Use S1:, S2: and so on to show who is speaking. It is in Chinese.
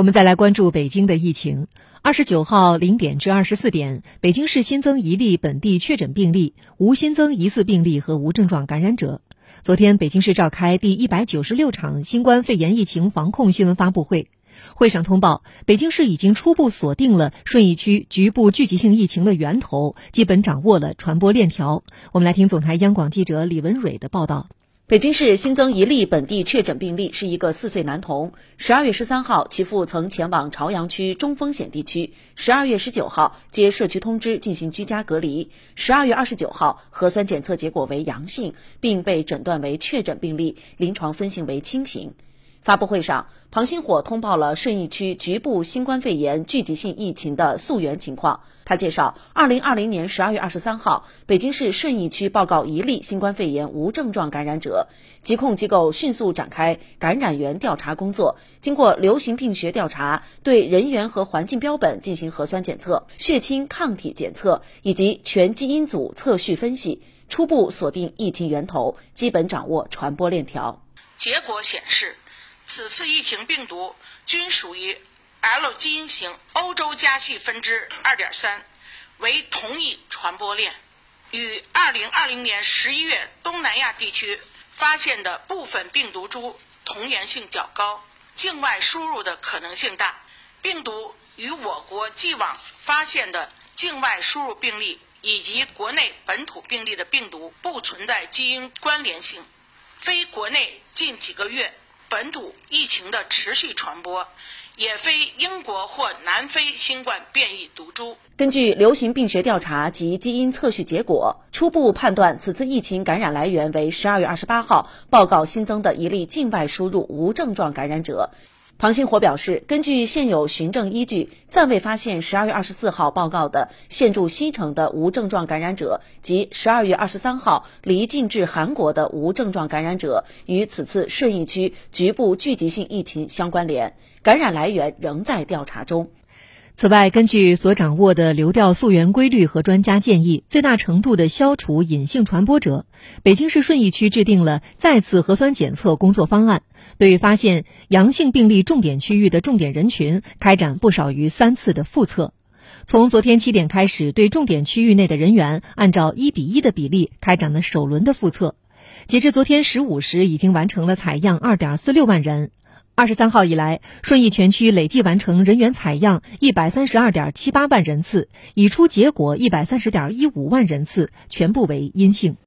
S1: 我们再来关注北京的疫情。二十九号零点至二十四点，北京市新增一例本地确诊病例，无新增疑似病例和无症状感染者。昨天，北京市召开第一百九十六场新冠肺炎疫情防控新闻发布会，会上通报，北京市已经初步锁定了顺义区局部聚集性疫情的源头，基本掌握了传播链条。我们来听总台央广记者李文蕊的报道。
S2: 北京市新增一例本地确诊病例，是一个四岁男童。十二月十三号，其父曾前往朝阳区中风险地区。十二月十九号，接社区通知进行居家隔离。十二月二十九号，核酸检测结果为阳性，并被诊断为确诊病例，临床分型为轻型。发布会上，庞星火通报了顺义区局部新冠肺炎聚集性疫情的溯源情况。他介绍，二零二零年十二月二十三号，北京市顺义区报告一例新冠肺炎无症状感染者，疾控机构迅速展开感染源调查工作，经过流行病学调查，对人员和环境标本进行核酸检测、血清抗体检测以及全基因组测序分析，初步锁定疫情源头，基本掌握传播链条。
S3: 结果显示。此次疫情病毒均属于 L 基因型欧洲家系分支二点三，为同一传播链，与二零二零年十一月东南亚地区发现的部分病毒株同源性较高，境外输入的可能性大。病毒与我国既往发现的境外输入病例以及国内本土病例的病毒不存在基因关联性，非国内近几个月。本土疫情的持续传播，也非英国或南非新冠变异毒株。
S2: 根据流行病学调查及基因测序结果，初步判断此次疫情感染来源为十二月二十八号报告新增的一例境外输入无症状感染者。庞星火表示，根据现有循证依据，暂未发现十二月二十四号报告的现住西城的无症状感染者及十二月二十三号离境至韩国的无症状感染者与此次顺义区局部聚集性疫情相关联，感染来源仍在调查中。
S1: 此外，根据所掌握的流调溯源规律和专家建议，最大程度的消除隐性传播者，北京市顺义区制定了再次核酸检测工作方案，对发现阳性病例重点区域的重点人群开展不少于三次的复测。从昨天七点开始，对重点区域内的人员按照一比一的比例开展了首轮的复测。截至昨天十五时，已经完成了采样二点四六万人。二十三号以来，顺义全区累计完成人员采样一百三十二点七八万人次，已出结果一百三十点一五万人次，全部为阴性。